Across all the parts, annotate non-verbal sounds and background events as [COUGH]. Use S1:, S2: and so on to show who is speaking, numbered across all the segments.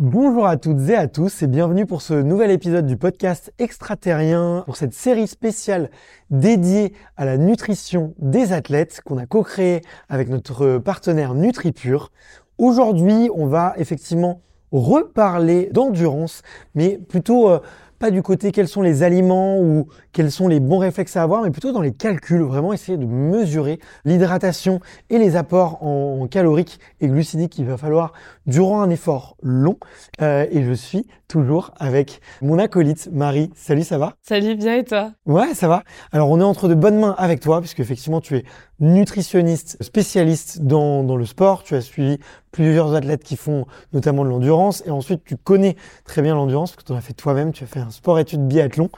S1: Bonjour à toutes et à tous et bienvenue pour ce nouvel épisode du podcast extraterrien, pour cette série spéciale dédiée à la nutrition des athlètes qu'on a co-créée avec notre partenaire NutriPure. Aujourd'hui, on va effectivement reparler d'endurance, mais plutôt euh, pas du côté quels sont les aliments ou quels sont les bons réflexes à avoir, mais plutôt dans les calculs, vraiment essayer de mesurer l'hydratation et les apports en, caloriques et glucidiques qu'il va falloir durant un effort long. Euh, et je suis toujours avec mon acolyte Marie. Salut, ça va?
S2: Salut, bien et toi?
S1: Ouais, ça va. Alors on est entre de bonnes mains avec toi, puisque effectivement tu es nutritionniste spécialiste dans, dans le sport. Tu as suivi plusieurs athlètes qui font notamment de l'endurance et ensuite tu connais très bien l'endurance parce que tu en as fait toi-même. Tu as fait un sport-études biathlon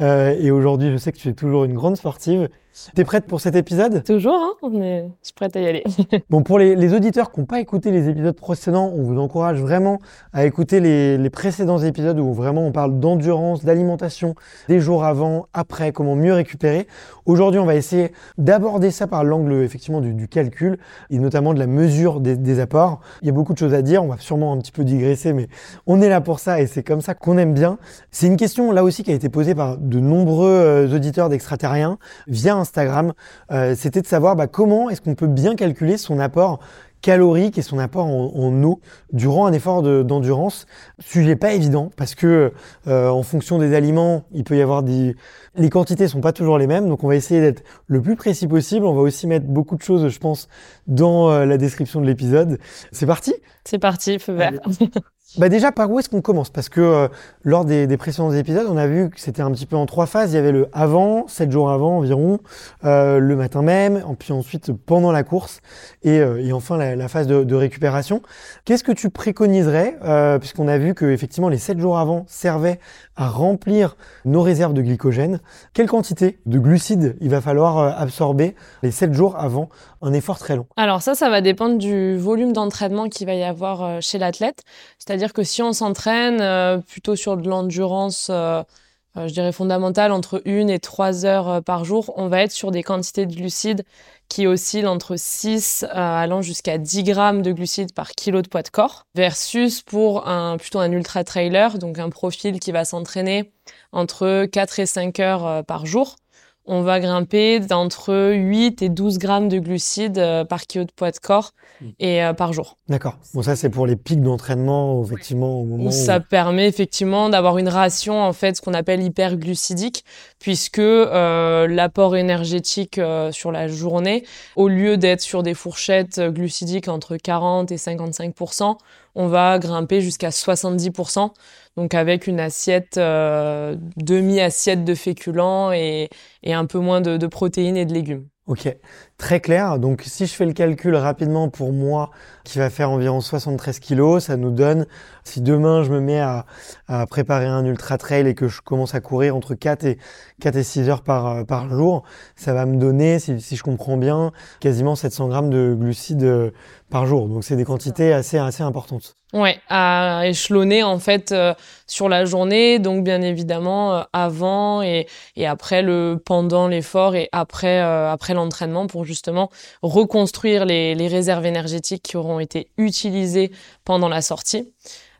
S1: euh, et aujourd'hui je sais que tu es toujours une grande sportive. T'es prête pour cet épisode?
S2: Toujours, hein on est... je suis prête à y aller. [LAUGHS]
S1: bon, pour les, les auditeurs qui n'ont pas écouté les épisodes précédents, on vous encourage vraiment à écouter les, les précédents épisodes où vraiment on parle d'endurance, d'alimentation, des jours avant, après, comment mieux récupérer. Aujourd'hui, on va essayer d'aborder ça par l'angle effectivement du, du, calcul et notamment de la mesure des, des, apports. Il y a beaucoup de choses à dire, on va sûrement un petit peu digresser, mais on est là pour ça et c'est comme ça qu'on aime bien. C'est une question là aussi qui a été posée par de nombreux euh, auditeurs d'extraterriens via Instagram, euh, c'était de savoir bah, comment est-ce qu'on peut bien calculer son apport calorique et son apport en, eau durant un effort d'endurance. Sujet pas évident parce que euh, en fonction des aliments, il peut y avoir des les quantités sont pas toujours les mêmes, donc on va essayer d'être le plus précis possible. On va aussi mettre beaucoup de choses, je pense, dans euh, la description de l'épisode. C'est parti?
S2: C'est parti, feu vert.
S1: Bah déjà, par où est-ce qu'on commence? Parce que euh, lors des, des, précédents épisodes, on a vu que c'était un petit peu en trois phases. Il y avait le avant, sept jours avant environ, euh, le matin même, puis ensuite pendant la course, et, euh, et enfin la, la, phase de, de récupération. Qu'est-ce que tu préconiserais euh, Puisqu'on a vu que effectivement les sept jours avant servaient à remplir nos réserves de glycogène. Quelle quantité de glucides il va falloir euh, absorber les sept jours avant un effort très long?
S2: Alors ça, ça va dépendre du volume d'entraînement qu'il va y avoir chez l'athlète. C'est-à-dire que si on s'entraîne euh, plutôt sur de l'endurance, euh, euh, je dirais fondamentale, entre une et trois heures par jour, on va être sur des quantités de glucides qui oscillent entre 6 allant jusqu'à 10 grammes de glucides par kilo de poids de corps, versus pour un plutôt un ultra trailer, donc un profil qui va s'entraîner entre 4 et 5 heures par jour on va grimper d'entre 8 et 12 grammes de glucides euh, par kilo de poids de corps mmh. et euh, par jour.
S1: D'accord. Bon, ça, c'est pour les pics d'entraînement, effectivement, au moment où...
S2: Ça permet effectivement d'avoir une ration, en fait, ce qu'on appelle hyperglucidique, puisque euh, l'apport énergétique euh, sur la journée, au lieu d'être sur des fourchettes glucidiques entre 40 et 55% on va grimper jusqu'à 70 donc avec une assiette, euh, demi-assiette de féculents et, et, un peu moins de, de protéines et de légumes.
S1: Ok, très clair. Donc si je fais le calcul rapidement pour moi, qui va faire environ 73 kilos, ça nous donne, si demain je me mets à, préparer un ultra trail et que je commence à courir entre 4 et 4 et 6 heures par, euh, par jour, ça va me donner, si, je comprends bien, quasiment 700 grammes de glucides euh, par jour. Donc c'est des quantités assez assez importantes.
S2: Ouais, à échelonner en fait euh, sur la journée, donc bien évidemment avant et, après le pendant l'effort et après après l'entraînement pour justement reconstruire les, réserves énergétiques qui auront été utilisées pendant la sortie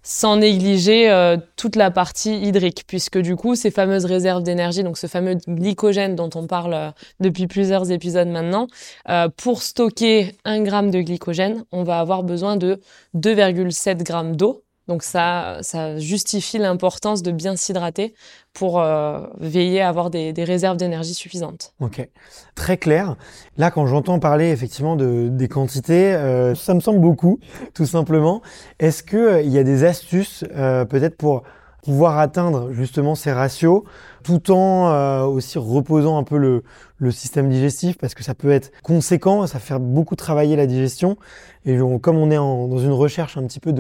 S2: sans négliger euh, toute la partie hydrique, puisque du coup, ces fameuses réserves d'énergie, donc ce fameux glycogène dont on parle euh, depuis plusieurs épisodes maintenant, euh, pour stocker un gramme de glycogène, on va avoir besoin de 2,7 grammes d'eau. Donc ça, justifie l'importance de bien s'hydrater pour euh, veiller à avoir des, réserves d'énergie suffisantes.
S1: Ok, très clair. Là, quand j'entends parler effectivement de, des quantités, euh, ça me semble beaucoup, [LAUGHS] tout simplement. Est-ce que euh, y a des astuces peut-être pour pouvoir atteindre justement ces ratios tout en euh, aussi reposant un peu le, système digestif parce que ça peut être conséquent, ça fait beaucoup travailler la digestion. Et comme on est dans une recherche un petit peu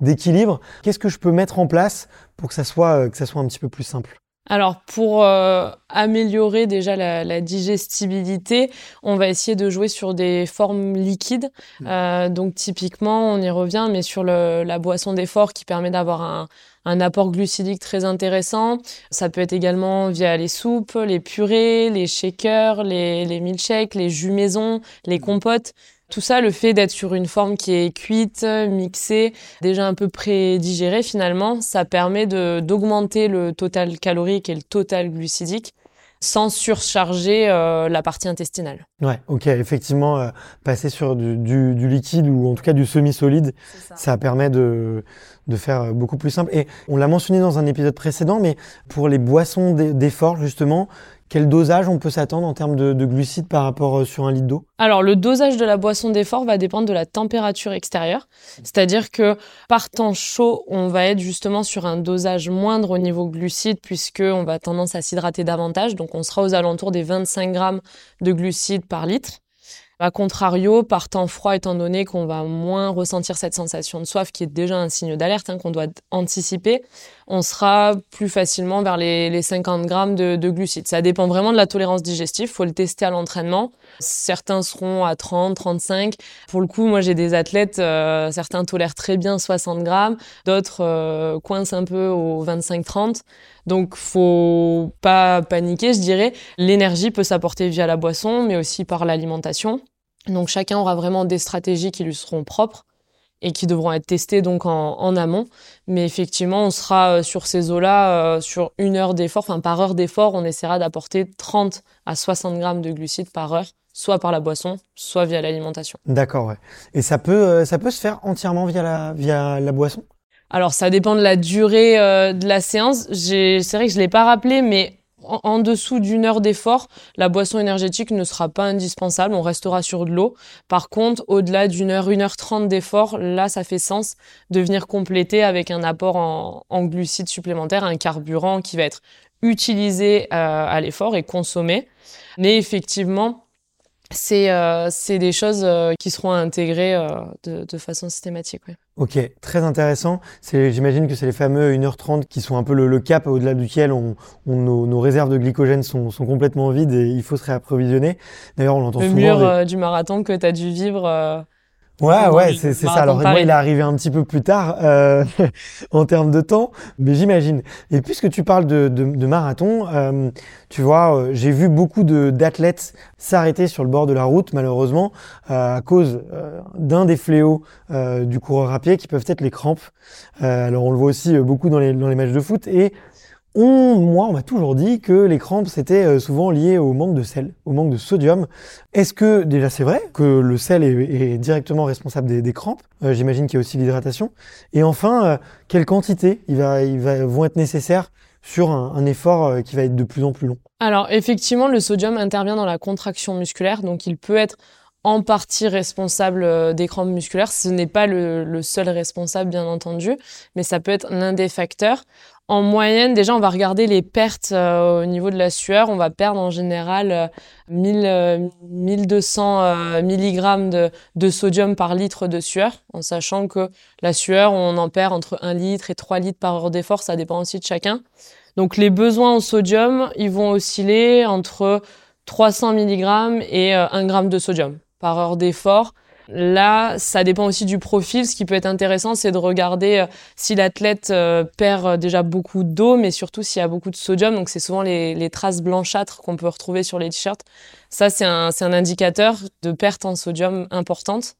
S1: d'équilibre, qu'est-ce que je peux mettre en place pour que ça soit que ça soit un petit peu plus simple?
S2: Alors pour euh, améliorer déjà la, la, digestibilité, on va essayer de jouer sur des formes liquides. Mmh. Euh, donc typiquement, on y revient, mais sur le, la boisson d'effort qui permet d'avoir un, un, apport glucidique très intéressant. Ça peut être également via les soupes, les purées, les shakers, les, les milkshakes, les jus maison, les compotes. Tout ça, le fait d'être sur une forme qui est cuite, mixée, déjà un peu pré-digérée finalement, ça permet d'augmenter le total calorique et le total glucidique sans surcharger euh, la partie intestinale.
S1: Ouais, ok, effectivement, euh, passer sur du, du, liquide ou en tout cas du semi-solide, ça. permet de, de faire beaucoup plus simple. Et on l'a mentionné dans un épisode précédent, mais pour les boissons d'effort, justement, quel dosage on peut s'attendre en termes de, glucides par rapport euh, sur un litre d'eau?
S2: Alors le dosage de la boisson d'effort va dépendre de la température extérieure. C'est-à-dire que par temps chaud, on va être justement sur un dosage moindre au niveau glucides puisqu'on va tendance à s'hydrater davantage. Donc on sera aux alentours des 25 grammes de glucides par litre. A contrario, par temps froid, étant donné qu'on va moins ressentir cette sensation de soif, qui est déjà un signe d'alerte hein, qu'on doit anticiper, on sera plus facilement vers les, 50 grammes de, glucides. Ça dépend vraiment de la tolérance digestive. Faut le tester à l'entraînement. Certains seront à 30, 35. Pour le coup, moi, j'ai des athlètes, euh, certains tolèrent très bien 60 grammes, d'autres euh, coincent un peu aux 25, 30. Donc, faut pas paniquer, je dirais. L'énergie peut s'apporter via la boisson, mais aussi par l'alimentation. Donc, chacun aura vraiment des stratégies qui lui seront propres et qui devront être testées donc en, amont. Mais effectivement, on sera euh, sur ces eaux-là euh, sur une heure d'effort, enfin par heure d'effort, on essaiera d'apporter 30 à 60 grammes de glucides par heure, soit par la boisson, soit via l'alimentation.
S1: D'accord, ouais. Et ça peut, euh, ça peut se faire entièrement via la, via la boisson?
S2: Alors ça dépend de la durée euh, de la séance. C'est vrai que je l'ai pas rappelé, mais en, dessous d'une heure d'effort, la boisson énergétique ne sera pas indispensable. On restera sur de l'eau. Par contre, au-delà d'une heure, une heure trente d'effort, là, ça fait sens de venir compléter avec un apport en, glucides supplémentaires, un carburant qui va être utilisé euh, à l'effort et consommé. Mais effectivement, c'est euh, des choses euh, qui seront intégrées euh, de, de, façon systématique. Ouais.
S1: Ok, très intéressant. J'imagine que c'est les fameux 1h30 qui sont un peu le, le cap au-delà duquel on, on nos, nos, réserves de glycogène sont, sont, complètement vides et il faut se réapprovisionner.
S2: D'ailleurs, on l'entend souvent. Le mur euh, du marathon que tu as dû vivre
S1: Ouais, ouais, c'est ça. Alors moi, il est arrivé un petit peu plus tard euh, [LAUGHS] en termes de temps, mais j'imagine. Et puisque tu parles de, de, de marathon, euh, tu vois, euh, j'ai vu beaucoup d'athlètes s'arrêter sur le bord de la route, malheureusement, euh, à cause euh, d'un des fléaux du coureur à pied, qui peuvent être les crampes. alors on le voit aussi beaucoup dans les, dans les matchs de foot. Et on, moi, on m'a toujours dit que les crampes, c'était euh, souvent lié au manque de sel, au manque de sodium. Est-ce que, déjà, c'est vrai que le sel est, directement responsable des, crampes? Euh, J'imagine qu'il y a aussi l'hydratation. Et enfin, euh, quelle quantité il va, il va, vont être nécessaires sur un, effort qui va être de plus en plus long?
S2: Alors, effectivement, le sodium intervient dans la contraction musculaire, donc il peut être en partie responsable des crampes musculaires. Ce n'est pas le, le, seul responsable, bien entendu, mais ça peut être l'un des facteurs. En moyenne, déjà, on va regarder les pertes euh, au niveau de la sueur. On va perdre en général 1000, 1200 mg de, de, sodium par litre de sueur, en sachant que la sueur, on en perd entre 1 litre et 3 litres par heure d'effort. Ça dépend aussi de chacun. Donc, les besoins en sodium, ils vont osciller entre 300 mg et 1 euh, g de sodium par heure d'effort. Là, ça dépend aussi du profil. Ce qui peut être intéressant, c'est de regarder euh, si l'athlète euh, perd euh, déjà beaucoup d'eau, mais surtout s'il y a beaucoup de sodium. Donc, c'est souvent les, traces blanchâtres qu'on peut retrouver sur les t-shirts. Ça, c'est un, indicateur de perte en sodium importante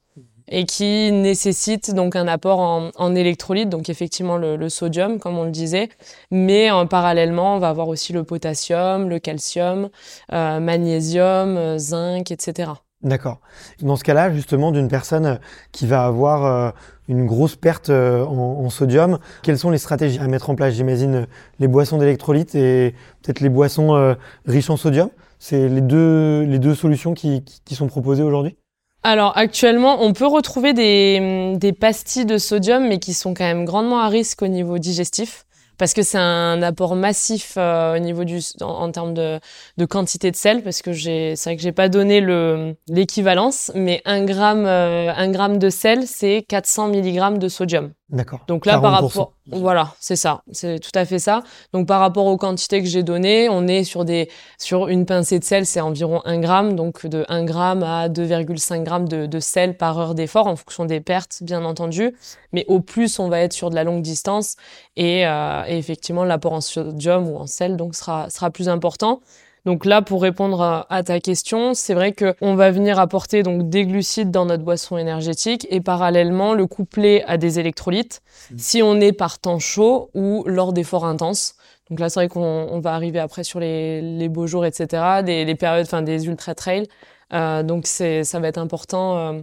S2: et qui nécessite donc un apport en, en électrolytes, donc effectivement le, sodium, comme on le disait, mais en, parallèlement, on va avoir aussi le potassium, le calcium, magnésium, zinc, etc.
S1: D'accord. Dans ce cas-là, justement, d'une personne qui va avoir euh, une grosse perte euh, en, sodium, quelles sont les stratégies à mettre en place? J'imagine les boissons d'électrolytes et peut-être les boissons euh, riches en sodium. C'est les deux, les deux solutions qui, qui sont proposées aujourd'hui?
S2: Alors actuellement, on peut retrouver des, des pastilles de sodium, mais qui sont quand même grandement à risque au niveau digestif parce que c'est un apport massif euh, au niveau du en, termes de, de, quantité de sel parce que j'ai c'est vrai que j'ai pas donné le l'équivalence mais un gramme euh, un gramme de sel c'est 400 mg de sodium
S1: D'accord.
S2: Donc là, par rapport, voilà, c'est ça, c'est tout à fait ça. Donc par rapport aux quantités que j'ai données, on est sur des, sur une pincée de sel, c'est environ 1 gramme, donc de 1 gramme à 2,5 grammes de, de, sel par heure d'effort en fonction des pertes, bien entendu. Mais au plus, on va être sur de la longue distance et, euh, et effectivement, l'apport en sodium ou en sel donc sera sera plus important. Donc là, pour répondre à, ta question, c'est vrai qu'on va venir apporter donc des glucides dans notre boisson énergétique et parallèlement le coupler à des électrolytes mmh. si on est par temps chaud ou lors d'efforts intenses. Donc là, c'est vrai qu'on va arriver après sur les, beaux jours, etc., des, les périodes, enfin des ultra trails. Euh, donc c'est, ça va être important euh,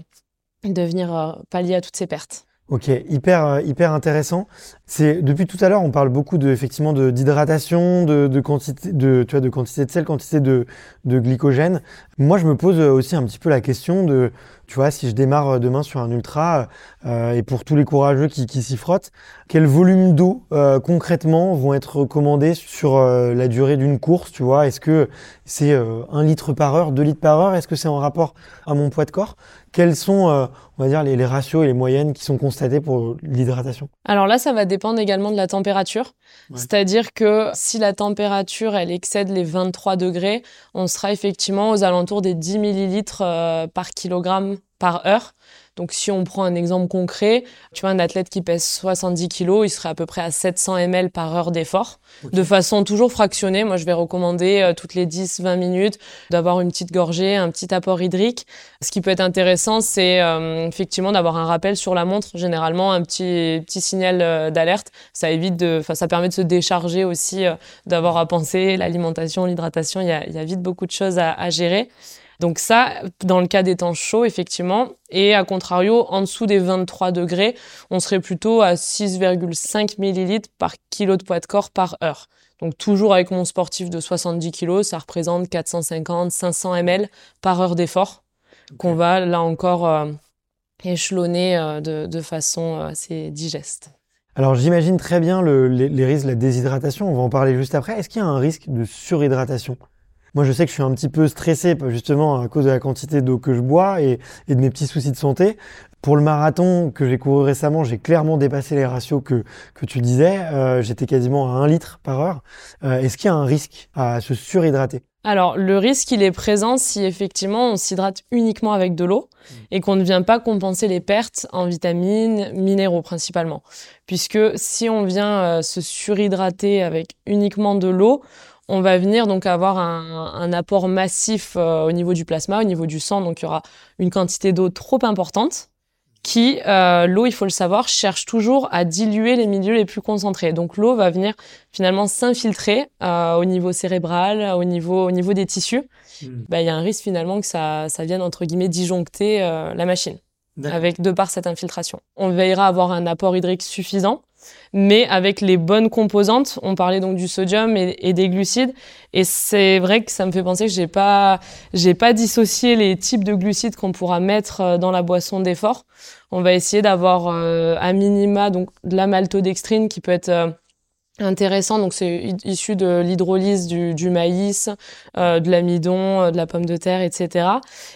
S2: de venir euh, pallier à toutes ces pertes.
S1: Ok, hyper hyper intéressant. C'est depuis tout à l'heure, on parle beaucoup de effectivement de d'hydratation, de, de, quantité de tu vois de quantité de sel, quantité de de glycogène. Moi, je me pose aussi un petit peu la question de tu vois si je démarre demain sur un ultra euh, et pour tous les courageux qui, qui s'y frottent, quel volume d'eau euh, concrètement vont être recommandés sur euh, la durée d'une course, tu vois? Est-ce que c'est un litre par heure, deux litres par heure? Est-ce que c'est en rapport à mon poids de corps? Quels sont, on va dire, les, ratios et les moyennes qui sont constatés pour l'hydratation?
S2: Alors là, ça va dépendre également de la température. C'est-à-dire que si la température, elle excède les 23 degrés, on sera effectivement aux alentours des 10 millilitres euh, par kilogramme par heure. Donc si on prend un exemple concret, tu vois un athlète qui pèse 70 kg, il serait à peu près à 700 ml par heure d'effort, de façon toujours fractionnée. Moi, je vais recommander euh, toutes les 10-20 minutes d'avoir une petite gorgée, un petit apport hydrique. Ce qui peut être intéressant, c'est euh, effectivement d'avoir un rappel sur la montre, généralement un petit petit signal euh, d'alerte. Ça évite de, enfin ça permet de se décharger aussi, d'avoir à penser l'alimentation, l'hydratation. Il y a, y a vite beaucoup de choses à, à gérer. Donc ça, dans le cas des temps chauds, effectivement. Et à contrario, en dessous des 23 degrés, on serait plutôt à 6,5 millilitres par kilo de poids de corps par heure. Donc toujours avec mon sportif de 70 kg, ça représente 450, 500 ml par heure d'effort qu'on va là encore euh, échelonner euh, de, façon euh, assez digeste.
S1: Alors j'imagine très bien les, les risques de la déshydratation, on va en parler juste après. Est-ce qu'il y a un risque de surhydratation? Moi, je sais que je suis un petit peu stressé justement à cause de la quantité d'eau que je bois et, de mes petits soucis de santé. Pour le marathon que j'ai couru récemment, j'ai clairement dépassé les ratios que, que tu disais. Euh, J'étais quasiment à 1 litre par heure. Euh, Est-ce qu'il y a un risque à se surhydrater?
S2: Alors, le risque, il est présent si effectivement on s'hydrate uniquement avec de l'eau et qu'on ne vient pas compenser les pertes en vitamines, minéraux principalement. Puisque si on vient euh, se surhydrater avec uniquement de l'eau, on va venir donc avoir un, apport massif euh, au niveau du plasma, au niveau du sang. Donc il y aura une quantité d'eau trop importante qui, euh, l'eau, il faut le savoir, cherche toujours à diluer les milieux les plus concentrés. Donc l'eau va venir finalement s'infiltrer euh, au niveau cérébral, au niveau, au niveau des tissus. Hmm. Bah, il y a un risque finalement que ça, ça vienne entre guillemets disjoncter la machine avec de par cette infiltration. On veillera à avoir un apport hydrique suffisant mais avec les bonnes composantes. On parlait donc du sodium et, des glucides, et c'est vrai que ça me fait penser que j'ai pas, j'ai pas dissocié les types de glucides qu'on pourra mettre euh, dans la boisson d'effort. On va essayer d'avoir euh, à minima donc de la maltodextrine qui peut être euh, intéressant. Donc c'est issu de l'hydrolyse du, maïs, euh, de l'amidon, de la pomme de terre, etc.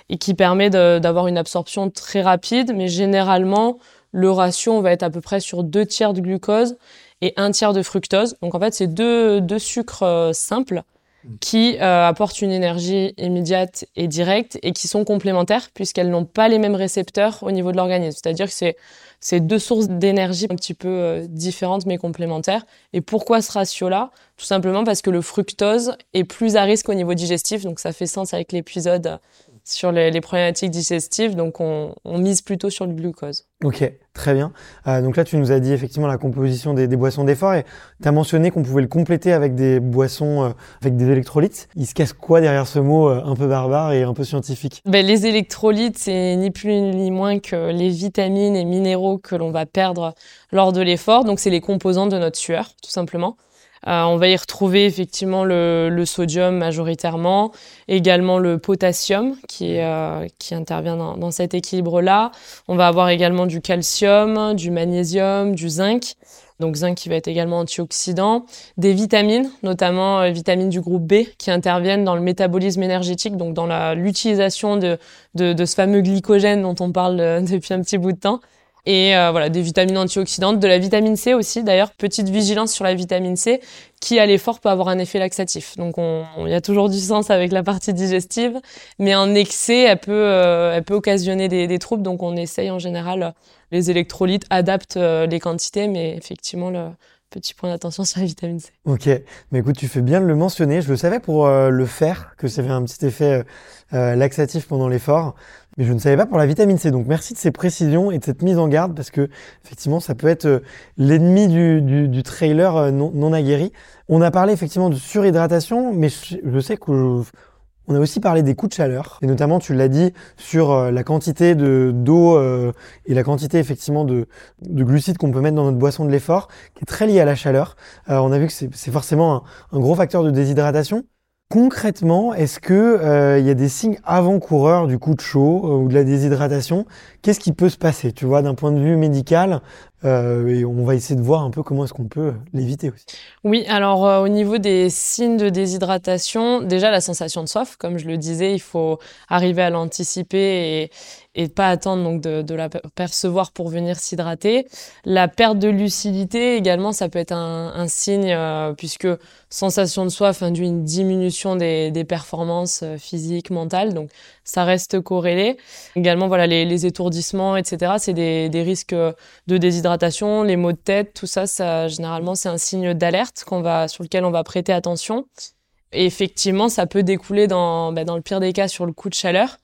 S2: Et qui permet d'avoir une absorption très rapide, mais généralement le ratio, on va être à peu près sur deux tiers de glucose et un tiers de fructose. Donc en fait, c'est deux, deux sucres euh, simples mm. qui euh, apportent une énergie immédiate et directe et qui sont complémentaires puisqu'elles n'ont pas les mêmes récepteurs au niveau de l'organisme. C'est-à-dire que c'est c'est deux sources d'énergie un petit peu euh, différentes mais complémentaires. Et pourquoi ce ratio-là? Tout simplement parce que le fructose est plus à risque au niveau digestif, donc ça fait sens avec l'épisode sur les, problématiques digestives, donc on, mise plutôt sur le glucose.
S1: Ok, très bien. Euh, donc là, tu nous as dit effectivement la composition des, boissons d'effort et tu as mentionné qu'on pouvait le compléter avec des boissons euh, avec des électrolytes. Il se casse quoi derrière ce mot euh, un peu barbare et un peu scientifique?
S2: Ben, Les électrolytes, c'est ni plus ni moins que les vitamines et minéraux que l'on va perdre lors de l'effort. Donc c'est les composants de notre sueur, tout simplement. Euh, on va y retrouver effectivement le, sodium majoritairement, également le potassium qui, euh, intervient dans, cet équilibre-là. On va avoir également du calcium, du magnésium, du zinc. Donc zinc qui va être également antioxydant, des vitamines, notamment euh, vitamines du groupe B qui interviennent dans le métabolisme énergétique, donc dans l'utilisation de, de, ce fameux glycogène dont on parle [LAUGHS] depuis un petit bout de temps et euh, voilà des vitamines antioxydantes, de la vitamine C aussi. D'ailleurs, petite vigilance sur la vitamine C qui à l'effort peut avoir un effet laxatif. Donc il y a toujours du sens avec la partie digestive, mais en excès, elle peut, euh, occasionner des, troubles. Donc on essaye en général les électrolytes adaptent les quantités, mais effectivement, le petit point d'attention sur la vitamine C.
S1: Ok, mais écoute, tu fais bien de le mentionner. Je le savais pour le fer, que ça avait un petit effet laxatif pendant l'effort mais je ne savais pas pour la vitamine C. Donc merci de ces précisions et de cette mise en garde parce que effectivement ça peut être euh, l'ennemi du, du, du, trailer euh, non, non, aguerri. On a parlé effectivement de surhydratation, mais je sais que on a aussi parlé des coups de chaleur et notamment tu l'as dit sur euh, la quantité de d'eau et la quantité effectivement de, de glucides qu'on peut mettre dans notre boisson de l'effort qui est très liée à la chaleur. on a vu que c'est forcément un, un gros facteur de déshydratation. Concrètement, est-ce que euh, il y a des signes avant-coureurs du coup de chaud euh, ou de la déshydratation? Qu'est-ce qui peut se passer, tu vois, d'un point de vue médical euh, Et on va essayer de voir un peu comment est-ce qu'on peut l'éviter aussi?
S2: Oui, alors au niveau des signes de déshydratation, déjà la sensation de soif, comme je le disais, il faut arriver à l'anticiper et, et pas attendre donc de, la percevoir pour venir s'hydrater. La perte de lucidité également, ça peut être un, signe euh, puisque sensation de soif induit une diminution des, performances euh, physiques, mentales, donc ça reste corrélé. Également, voilà, les, étourdissements, etc., c'est des, risques de déshydratation, les maux de tête, tout ça, ça généralement c'est un signe d'alerte qu'on va sur lequel on va prêter attention. Et effectivement, ça peut découler dans, bah, dans le pire des cas sur le coup de chaleur.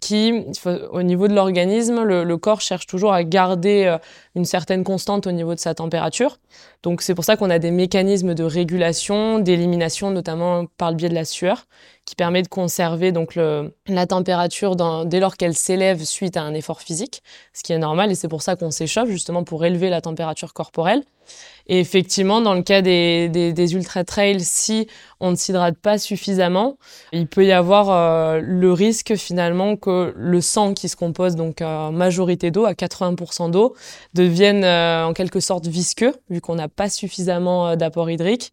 S2: Qui, au niveau de l'organisme, le, le, corps cherche toujours à garder euh, une certaine constante au niveau de sa température. Donc c'est pour ça qu'on a des mécanismes de régulation, d'élimination, notamment par le biais de la sueur, qui permet de conserver donc la température dès lors qu'elle s'élève suite à un effort physique, ce qui est normal et c'est pour ça qu'on s'échauffe justement pour élever la température corporelle. Et effectivement, dans le cas des, des, ultra-trails, si on ne s'hydrate pas suffisamment, il peut y avoir euh, le risque finalement que le sang qui se compose donc en majorité d'eau, à 80% d'eau, devienne euh, en quelque sorte visqueux, vu qu'on n'a pas suffisamment euh, d'apport hydrique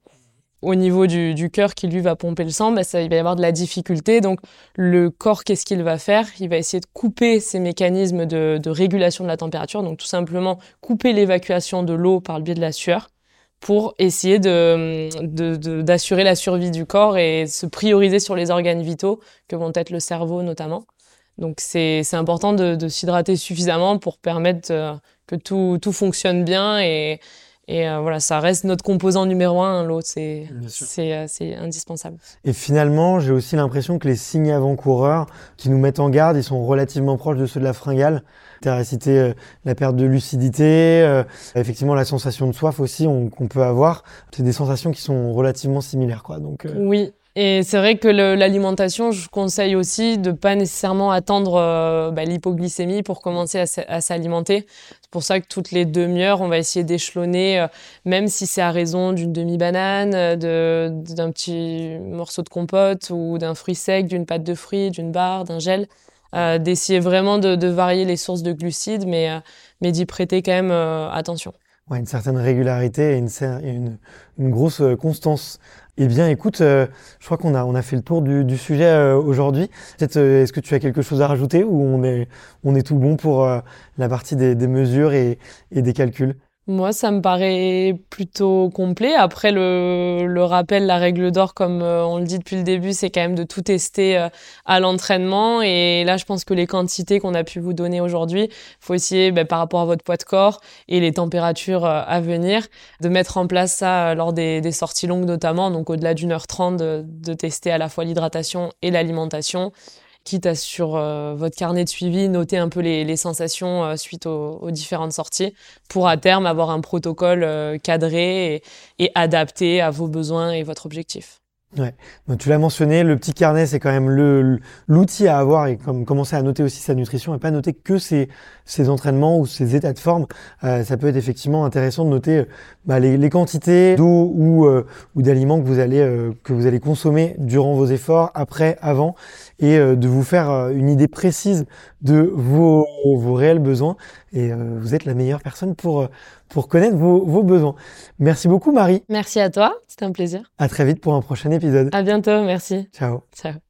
S2: au niveau du, cœur qui lui va pomper le sang, bah, il va y avoir de la difficulté. Donc le corps, qu'est-ce qu'il va faire? Il va essayer de couper ces mécanismes de, régulation de la température, donc tout simplement couper l'évacuation de l'eau par le biais de la sueur pour essayer d'assurer la survie du corps et se prioriser sur les organes vitaux, que vont être le cerveau notamment. Donc c'est important de, de s'hydrater suffisamment pour permettre euh, que tout, tout fonctionne bien et, et euh, voilà, ça reste notre composant numéro un, l'eau, c'est euh, c'est indispensable.
S1: Et finalement, j'ai aussi l'impression que les signes avant-coureurs qui nous mettent en garde, ils sont relativement proches de ceux de la fringale. Tu as cité euh, la perte de lucidité, euh, effectivement la sensation de soif aussi qu'on peut avoir. C'est des sensations qui sont relativement similaires, quoi. Donc
S2: oui, et c'est vrai que l'alimentation, je conseille aussi de pas nécessairement attendre euh, bah, l'hypoglycémie pour commencer à, s'alimenter. C'est pour ça que toutes les demi-heures, on va essayer d'échelonner, euh, même si c'est à raison d'une demi-banane, d'un petit morceau de compote ou d'un fruit sec, d'une pâte de fruits, d'une barre, d'un gel. Euh, d'essayer vraiment de, varier les sources de glucides, mais, euh, mais d'y prêter quand même attention.
S1: Ouais, une certaine régularité et une, une grosse constance. Eh bien, écoute, euh, je crois qu'on a, on a fait le tour du, sujet euh, aujourd'hui. Peut-être, euh, est-ce que tu as quelque chose à rajouter ou on est, on est tout bon pour la partie des, mesures et des calculs?
S2: Moi, ça me paraît plutôt complet. Après, le, le rappel, la règle d'or, comme euh, on le dit depuis le début, c'est quand même de tout tester euh, à l'entraînement. Et là, je pense que les quantités qu'on a pu vous donner aujourd'hui, faut essayer, ben, par rapport à votre poids de corps et les températures euh, à venir, de mettre en place ça lors des, sorties longues notamment. Donc, au-delà d'une heure trente, de tester à la fois l'hydratation et l'alimentation quitte à sur euh, votre carnet de suivi noter un peu les, sensations euh, suite aux, aux, différentes sorties pour à terme avoir un protocole euh, cadré et, et, adapté à vos besoins et votre objectif.
S1: Ouais. Donc, tu l'as mentionné, le petit carnet, c'est quand même le, l'outil à avoir et comme commencer à noter aussi sa nutrition et pas noter que ses, ses entraînements ou ses états de forme. Euh, ça peut être effectivement intéressant de noter bah, les, les, quantités d'eau ou, euh, ou d'aliments que vous allez euh, que vous allez consommer durant vos efforts, après, avant, et euh, de vous faire euh, une idée précise de vos, vos réels besoins. Et euh, vous êtes la meilleure personne pour pour connaître vos, vos besoins. Merci beaucoup, Marie.
S2: Merci à toi. C'était un plaisir.
S1: À très vite pour un prochain épisode.
S2: À bientôt. Merci.
S1: Ciao.
S2: Ciao.